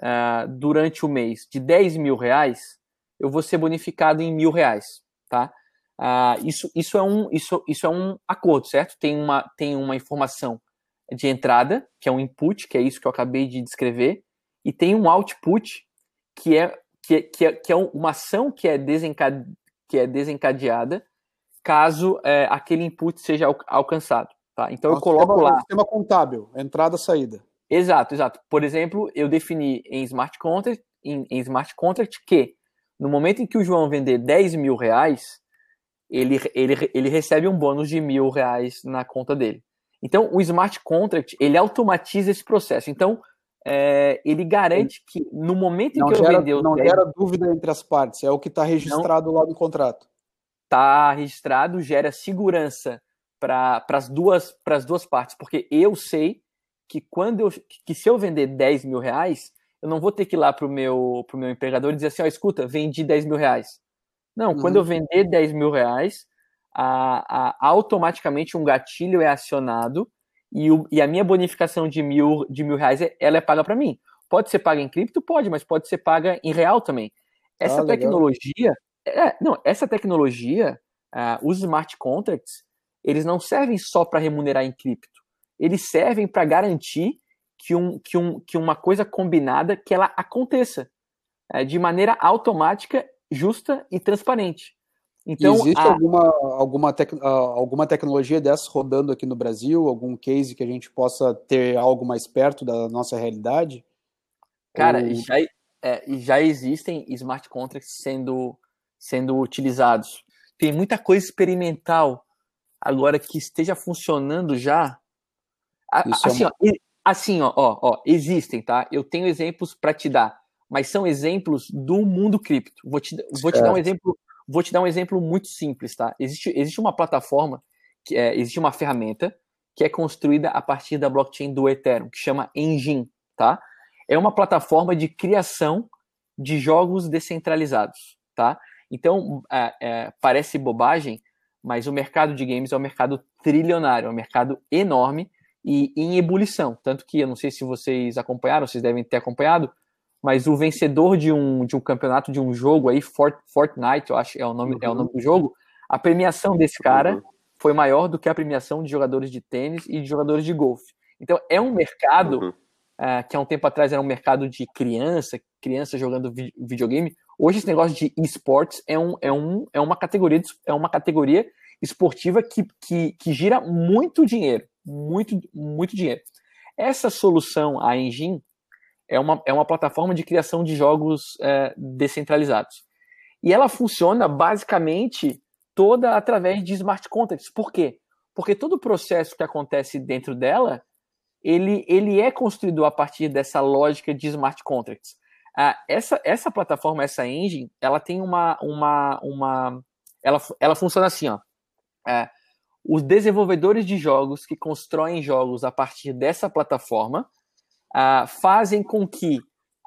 uh, durante o mês de 10 mil reais, eu vou ser bonificado em mil reais, tá? Uh, isso, isso, é um, isso, isso é um acordo, certo? Tem uma, tem uma informação de entrada, que é um input, que é isso que eu acabei de descrever, e tem um output, que é, que, é, que é, que é uma ação que é, desencade, que é desencadeada caso é, aquele input seja al alcançado. Tá? Então, eu coloco sistema, lá. Sistema contábil, entrada saída. Exato, exato. Por exemplo, eu defini em smart contract, em, em smart contract que no momento em que o João vender 10 mil reais, ele, ele, ele recebe um bônus de mil reais na conta dele. Então, o smart contract, ele automatiza esse processo. Então, é, ele garante que no momento em não que gera, eu vender... Não 10... gera dúvida entre as partes, é o que está registrado não, lá no contrato está registrado gera segurança para as duas, duas partes, porque eu sei que quando eu que se eu vender 10 mil reais, eu não vou ter que ir lá para o meu, pro meu empregador e dizer assim, ó, escuta, vendi 10 mil reais. Não, uhum. quando eu uhum. vender 10 mil reais, a, a, automaticamente um gatilho é acionado e, o, e a minha bonificação de mil, de mil reais ela é paga para mim. Pode ser paga em cripto? Pode, mas pode ser paga em real também. Essa ah, tecnologia, é, não, essa tecnologia, uh, os smart contracts, eles não servem só para remunerar em cripto. Eles servem para garantir que, um, que, um, que uma coisa combinada que ela aconteça uh, de maneira automática, justa e transparente. Então, existe a... alguma, alguma, tec... alguma tecnologia dessas rodando aqui no Brasil? Algum case que a gente possa ter algo mais perto da nossa realidade? Cara, Ou... já, é, já existem smart contracts sendo sendo utilizados. Tem muita coisa experimental agora que esteja funcionando já. Assim, é ó, assim ó, ó, ó, existem, tá? Eu tenho exemplos para te dar, mas são exemplos do mundo cripto. Vou te, vou te dar um exemplo, vou te dar um exemplo muito simples, tá? Existe, existe uma plataforma, que é, existe uma ferramenta que é construída a partir da blockchain do Ethereum, que chama Engine, tá? É uma plataforma de criação de jogos descentralizados, tá? Então, é, é, parece bobagem, mas o mercado de games é um mercado trilionário, é um mercado enorme e em ebulição. Tanto que eu não sei se vocês acompanharam, vocês devem ter acompanhado, mas o vencedor de um, de um campeonato de um jogo aí, Fort, Fortnite, eu acho é o nome, uhum. é o nome do jogo, a premiação desse cara uhum. foi maior do que a premiação de jogadores de tênis e de jogadores de golfe. Então é um mercado uhum. uh, que há um tempo atrás era um mercado de criança, criança jogando vi videogame. Hoje esse negócio de esportes é, um, é, um, é, uma, categoria, é uma categoria esportiva que, que, que gira muito dinheiro. Muito, muito dinheiro. Essa solução, a Engine, é uma, é uma plataforma de criação de jogos é, descentralizados. E ela funciona basicamente toda através de smart contracts. Por quê? Porque todo o processo que acontece dentro dela, ele, ele é construído a partir dessa lógica de smart contracts. Ah, essa, essa plataforma, essa engine, ela tem uma. uma, uma ela, ela funciona assim, ó. É, os desenvolvedores de jogos que constroem jogos a partir dessa plataforma ah, fazem com que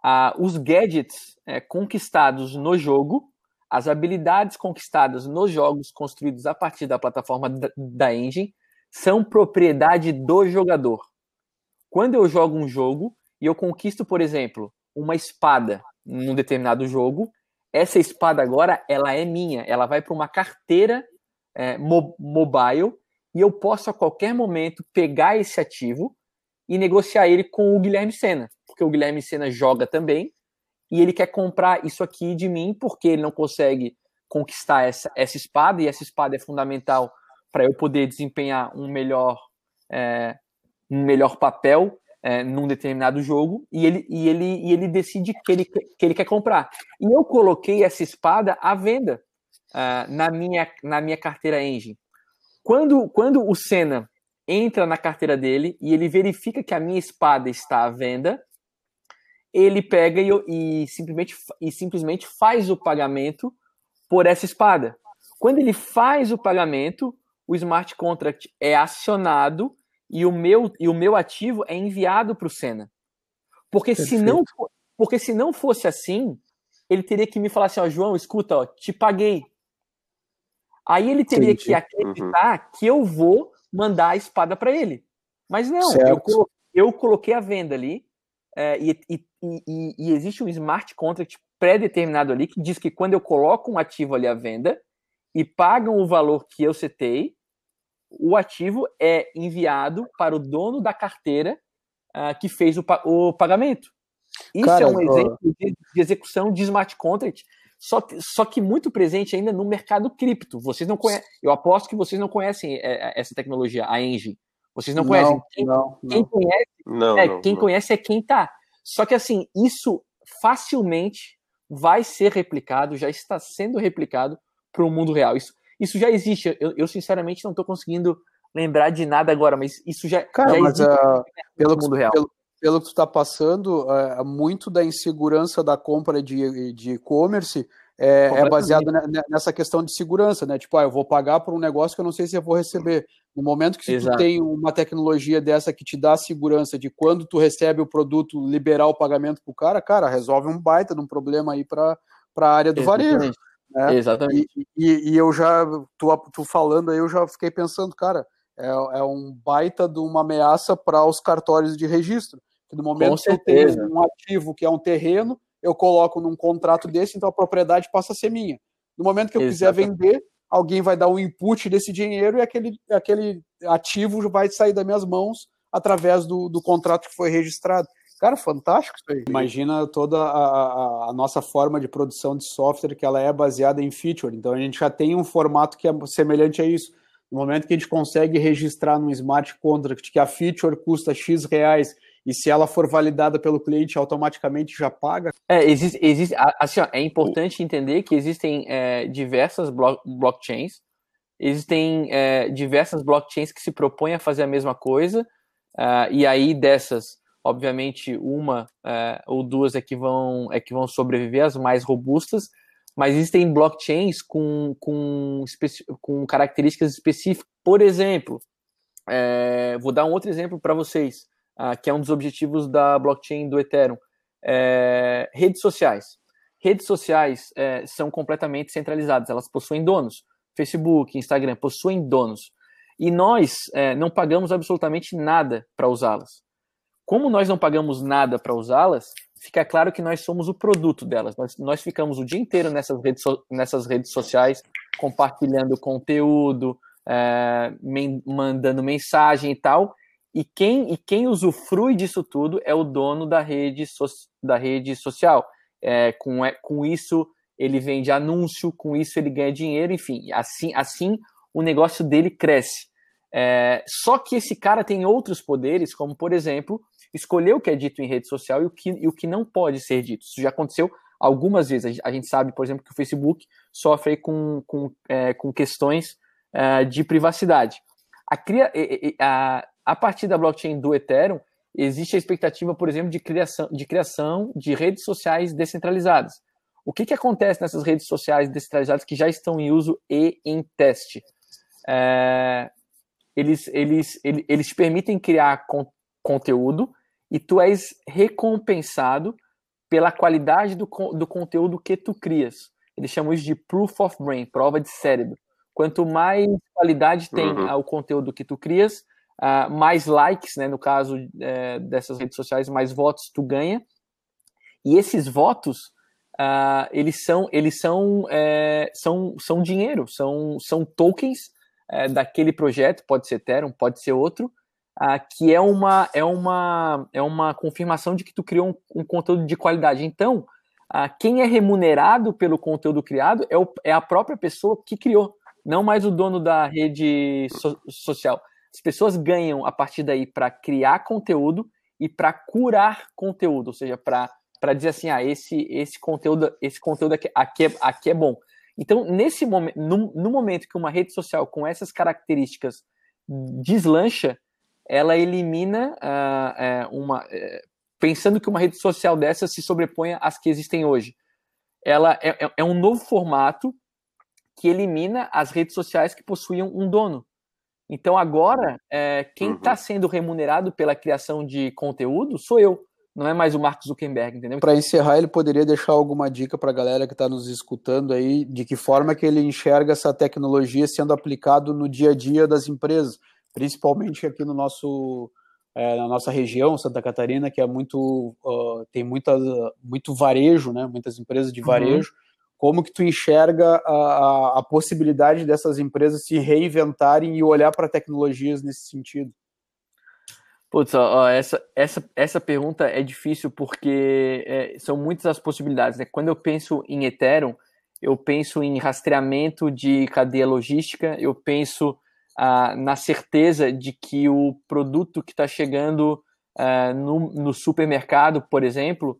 ah, os gadgets é, conquistados no jogo as habilidades conquistadas nos jogos construídos a partir da plataforma da engine são propriedade do jogador. Quando eu jogo um jogo e eu conquisto, por exemplo, uma espada num determinado jogo, essa espada agora ela é minha, ela vai para uma carteira é, mo mobile e eu posso a qualquer momento pegar esse ativo e negociar ele com o Guilherme Sena, porque o Guilherme Sena joga também e ele quer comprar isso aqui de mim porque ele não consegue conquistar essa, essa espada e essa espada é fundamental para eu poder desempenhar um melhor é, um melhor papel é, num determinado jogo e ele, e ele, e ele decide que ele, que ele quer comprar. E eu coloquei essa espada à venda uh, na, minha, na minha carteira Engine. Quando, quando o Senna entra na carteira dele e ele verifica que a minha espada está à venda, ele pega e, e, simplesmente, e simplesmente faz o pagamento por essa espada. Quando ele faz o pagamento, o smart contract é acionado e o meu, e o meu ativo é enviado para o Senna. Porque se, não, porque se não fosse assim, ele teria que me falar assim, ó, João, escuta, ó, te paguei. Aí ele teria Entendi. que acreditar uhum. que eu vou mandar a espada para ele. Mas não, eu coloquei, eu coloquei, a venda ali é, e, e, e, e, existe um smart contract pré-determinado ali que diz que quando eu coloco um ativo ali à venda e pagam o valor que eu setei, o ativo é enviado para o dono da carteira uh, que fez o, o pagamento. Isso Cara, é um exemplo de, de, execução de smart contract, só, só que muito presente ainda no mercado cripto. Vocês não conhecem, eu aposto que vocês não conhecem é, é, essa tecnologia, a Engie. Vocês não conhecem. Não, quem, não, quem conhece, não, é, quem conhece é quem tá. Só que assim, isso facilmente vai ser replicado, já está sendo replicado para o mundo real. Isso, isso já existe. Eu, eu sinceramente não estou conseguindo lembrar de nada agora, mas isso já, Cara, já mas, existe uh, pelo, mundo real. Pelo, pelo que tu está passando, uh, muito da insegurança da compra de e-commerce é, é baseado nessa questão de segurança, né? Tipo, ah, eu vou pagar por um negócio que eu não sei se eu vou receber. No momento que tu tem uma tecnologia dessa que te dá segurança de quando tu recebe o produto, liberar o pagamento pro cara, cara, resolve um baita de um problema aí para a área do Exatamente. varejo. Né? Exatamente. E, e, e, eu já, tu, tu falando aí, eu já fiquei pensando, cara, é, é um baita de uma ameaça para os cartórios de registro. Que no momento que eu tenho um ativo que é um terreno, eu coloco num contrato desse, então a propriedade passa a ser minha. No momento que eu Exatamente. quiser vender, alguém vai dar um input desse dinheiro e aquele, aquele ativo vai sair das minhas mãos através do, do contrato que foi registrado. Cara, fantástico isso aí. Imagina toda a, a, a, nossa forma de produção de software que ela é baseada em feature. Então a gente já tem um formato que é semelhante a isso. No momento que a gente consegue registrar num smart contract que a feature custa X reais e se ela for validada pelo cliente, automaticamente já paga? É, existe, existe assim, ó, é importante entender que existem é, diversas blo blockchains, existem é, diversas blockchains que se propõem a fazer a mesma coisa, uh, e aí dessas Obviamente, uma é, ou duas é que, vão, é que vão sobreviver, as mais robustas, mas existem blockchains com, com, com características específicas. Por exemplo, é, vou dar um outro exemplo para vocês, ah, que é um dos objetivos da blockchain do Ethereum. É, redes sociais. Redes sociais é, são completamente centralizadas, elas possuem donos. Facebook, Instagram possuem donos. E nós é, não pagamos absolutamente nada para usá-las. Como nós não pagamos nada para usá-las, fica claro que nós somos o produto delas. Nós, nós ficamos o dia inteiro nessas redes, so, nessas redes sociais, compartilhando conteúdo, é, men, mandando mensagem e tal. E quem, e quem usufrui disso tudo é o dono da rede, so, da rede social. É, com, é, com isso, ele vende anúncio, com isso, ele ganha dinheiro, enfim. Assim, assim o negócio dele cresce. É, só que esse cara tem outros poderes, como, por exemplo, escolher o que é dito em rede social e o que, e o que não pode ser dito. Isso já aconteceu algumas vezes. A gente sabe, por exemplo, que o Facebook sofre com, com, é, com questões é, de privacidade. A, cria, a, a partir da blockchain do Ethereum, existe a expectativa, por exemplo, de criação de, criação de redes sociais descentralizadas. O que, que acontece nessas redes sociais descentralizadas que já estão em uso e em teste? É, eles, eles, eles, eles permitem criar con conteúdo e tu és recompensado pela qualidade do, do conteúdo que tu crias. eles chamam isso de proof of brain, prova de cérebro. Quanto mais qualidade tem uhum. o conteúdo que tu crias, uh, mais likes, né, no caso é, dessas redes sociais, mais votos tu ganha. E esses votos, uh, eles são, eles são, é, são, são dinheiro, são, são tokens é, daquele projeto, pode ser Ethereum, pode ser outro, uh, que é uma, é, uma, é uma confirmação de que tu criou um, um conteúdo de qualidade. Então, quem é remunerado pelo conteúdo criado é, o, é a própria pessoa que criou não mais o dono da rede so social. As pessoas ganham a partir daí para criar conteúdo e para curar conteúdo, ou seja, para dizer assim, ah, esse esse conteúdo esse conteúdo aqui, aqui, é, aqui é bom. Então, nesse momento, no, no momento que uma rede social com essas características deslancha, ela elimina uh, uh, uma. Uh, pensando que uma rede social dessa se sobreponha às que existem hoje. Ela é, é, é um novo formato que elimina as redes sociais que possuíam um dono. Então agora, é, quem está uhum. sendo remunerado pela criação de conteúdo sou eu, não é mais o Mark Zuckerberg, entendeu? Para encerrar, ele poderia deixar alguma dica para a galera que está nos escutando aí, de que forma que ele enxerga essa tecnologia sendo aplicado no dia a dia das empresas, principalmente aqui no nosso é, na nossa região, Santa Catarina, que é muito uh, tem muita, muito varejo, né? Muitas empresas de uhum. varejo. Uhum como que tu enxerga a, a, a possibilidade dessas empresas se reinventarem e olhar para tecnologias nesse sentido? Putz, ó, essa, essa, essa pergunta é difícil porque é, são muitas as possibilidades. Né? Quando eu penso em Ethereum, eu penso em rastreamento de cadeia logística, eu penso na certeza de que o produto que está chegando ah, no, no, supermercado, por exemplo,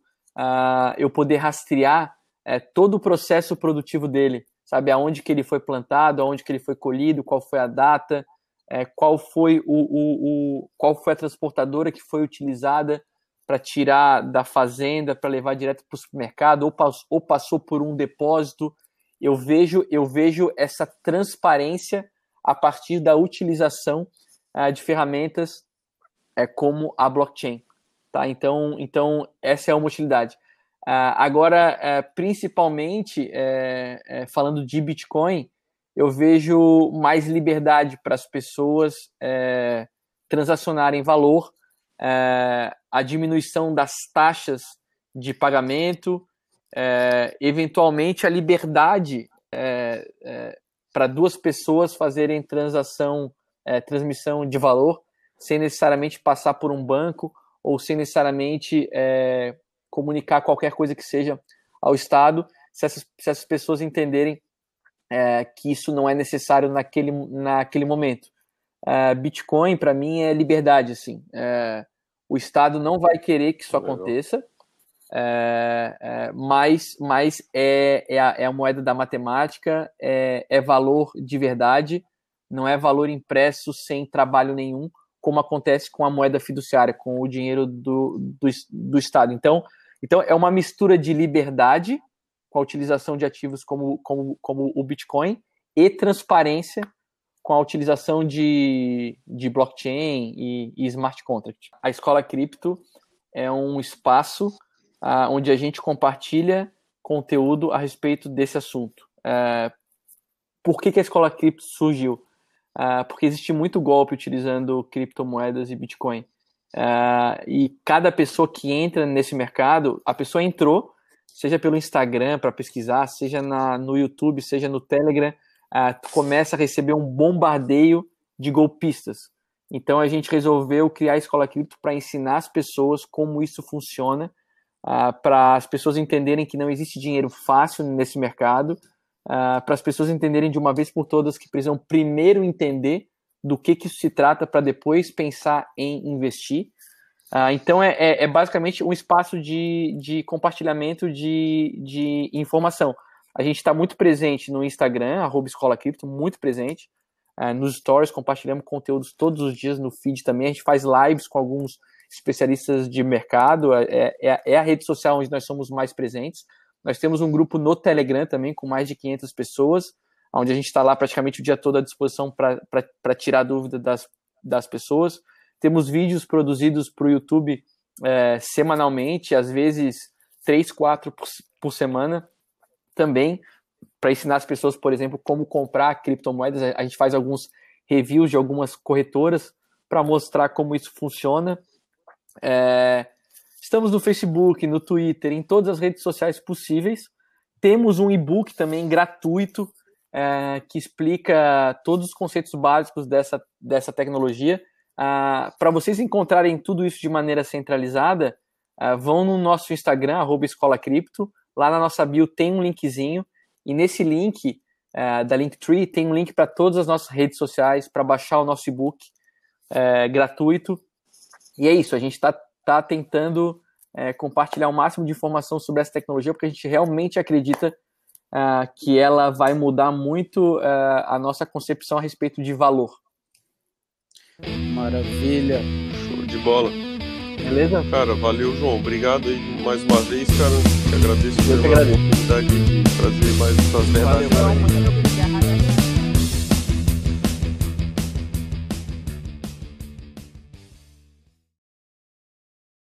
eu poder rastrear é, todo o processo produtivo dele, sabe? Aonde que ele foi plantado, aonde que ele foi colhido, qual foi a data, é, qual foi o, o, o, qual foi a transportadora que foi utilizada para tirar da fazenda para levar direto para o supermercado ou, ou passou por um depósito. Eu vejo eu vejo essa transparência a partir da utilização é, de ferramentas é, como a blockchain, tá? Então então essa é uma utilidade. Uh, agora, uh, principalmente uh, falando de Bitcoin, eu vejo mais liberdade para as pessoas transacionarem valor, a diminuição das taxas de pagamento, eventualmente a liberdade para duas pessoas fazerem transação, transmissão de valor, sem necessariamente passar por um banco ou sem necessariamente comunicar qualquer coisa que seja ao Estado, se essas, se essas pessoas entenderem é, que isso não é necessário naquele, naquele momento. É, Bitcoin, para mim, é liberdade. Assim. É, o Estado não vai querer que isso aconteça, é, é, mas, mas é, é, a, é a moeda da matemática, é, é valor de verdade, não é valor impresso sem trabalho nenhum, como acontece com a moeda fiduciária, com o dinheiro do, do, do Estado. Então, então, é uma mistura de liberdade, com a utilização de ativos como, como, como o Bitcoin, e transparência, com a utilização de, de blockchain e, e smart contract. A Escola Cripto é um espaço onde a gente compartilha conteúdo a respeito desse assunto. Uh, por que, que a Escola Cripto surgiu? Uh, porque existe muito golpe utilizando criptomoedas e Bitcoin. Uh, e cada pessoa que entra nesse mercado, a pessoa entrou, seja pelo Instagram para pesquisar, seja na, no YouTube, seja no Telegram, começa a receber um bombardeio de golpistas. Então a gente resolveu criar a Escola Cripto para ensinar as pessoas como isso funciona, uh, para as pessoas entenderem que não existe dinheiro fácil nesse mercado, para as pessoas entenderem de uma vez por todas que precisam primeiro entender do que, que isso se trata para depois pensar em investir. Uh, então é, é, é, basicamente um espaço de, de compartilhamento de, de informação. A gente está muito presente no Instagram, arroba Escola Cripto, muito presente. Uh, nos stories, compartilhamos conteúdos todos os dias no feed também. A gente faz lives com alguns especialistas de mercado. É, é, é a rede social onde nós somos mais presentes. Nós temos um grupo no Telegram também com mais de 500 pessoas onde a gente está lá praticamente o dia todo à disposição para tirar dúvida das, das pessoas. Temos vídeos produzidos para o YouTube é, semanalmente, às vezes três, quatro por, por semana, também para ensinar as pessoas, por exemplo, como comprar criptomoedas. A gente faz alguns reviews de algumas corretoras para mostrar como isso funciona. É, estamos no Facebook, no Twitter, em todas as redes sociais possíveis. Temos um e-book também gratuito é, que explica todos os conceitos básicos dessa, dessa tecnologia. Ah, para vocês encontrarem tudo isso de maneira centralizada, ah, vão no nosso Instagram, arroba Escola Cripto. Lá na nossa bio tem um linkzinho. E nesse link uh, da Linktree tem um link para todas as nossas redes sociais, para baixar o nosso e-book uh, gratuito. E é isso, a gente está tá tentando uh, compartilhar o máximo de informação sobre essa tecnologia, porque a gente realmente acredita que ela vai mudar muito a nossa concepção a respeito de valor. Maravilha. Show de bola. Beleza? Cara, valeu, João. Obrigado aí mais uma vez, cara. Te agradeço pela oportunidade de trazer mais essas verdades. Valeu,